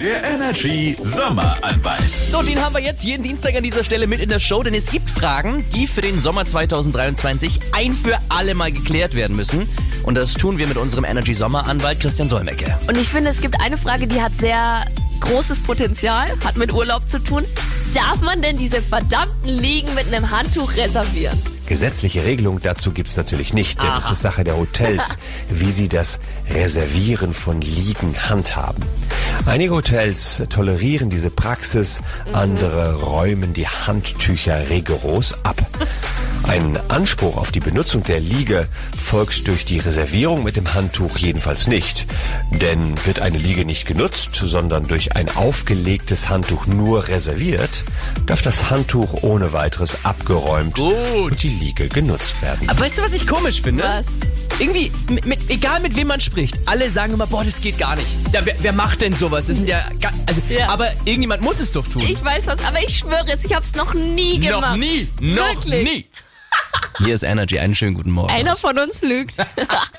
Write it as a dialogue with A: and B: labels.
A: Der Energy Sommeranwalt.
B: So, den haben wir jetzt jeden Dienstag an dieser Stelle mit in der Show, denn es gibt Fragen, die für den Sommer 2023 ein für alle Mal geklärt werden müssen. Und das tun wir mit unserem Energy Sommeranwalt Christian Solmecke.
C: Und ich finde, es gibt eine Frage, die hat sehr großes Potenzial, hat mit Urlaub zu tun. Darf man denn diese verdammten Liegen mit einem Handtuch reservieren?
D: Gesetzliche Regelung dazu gibt's natürlich nicht, denn es ist Sache der Hotels, wie sie das Reservieren von Liegen handhaben. Einige Hotels tolerieren diese Praxis, andere räumen die Handtücher rigoros ab. Ein Anspruch auf die Benutzung der Liege folgt durch die Reservierung mit dem Handtuch jedenfalls nicht. Denn wird eine Liege nicht genutzt, sondern durch ein aufgelegtes Handtuch nur reserviert, darf das Handtuch ohne weiteres abgeräumt
B: Gut.
D: und die Liege genutzt werden.
B: Aber weißt du, was ich komisch finde?
C: Was?
B: Irgendwie, mit, mit, egal mit wem man spricht, alle sagen immer, boah, das geht gar nicht. Ja, wer, wer macht denn sowas? Das sind ja, also,
C: Ja.
B: aber irgendjemand muss es doch tun.
C: Ich weiß was, aber ich schwöre es, ich hab's noch nie gemacht.
B: noch nie, noch
C: Wirklich?
B: nie. Hier ist Energy, einen schönen guten Morgen.
C: Einer von uns lügt.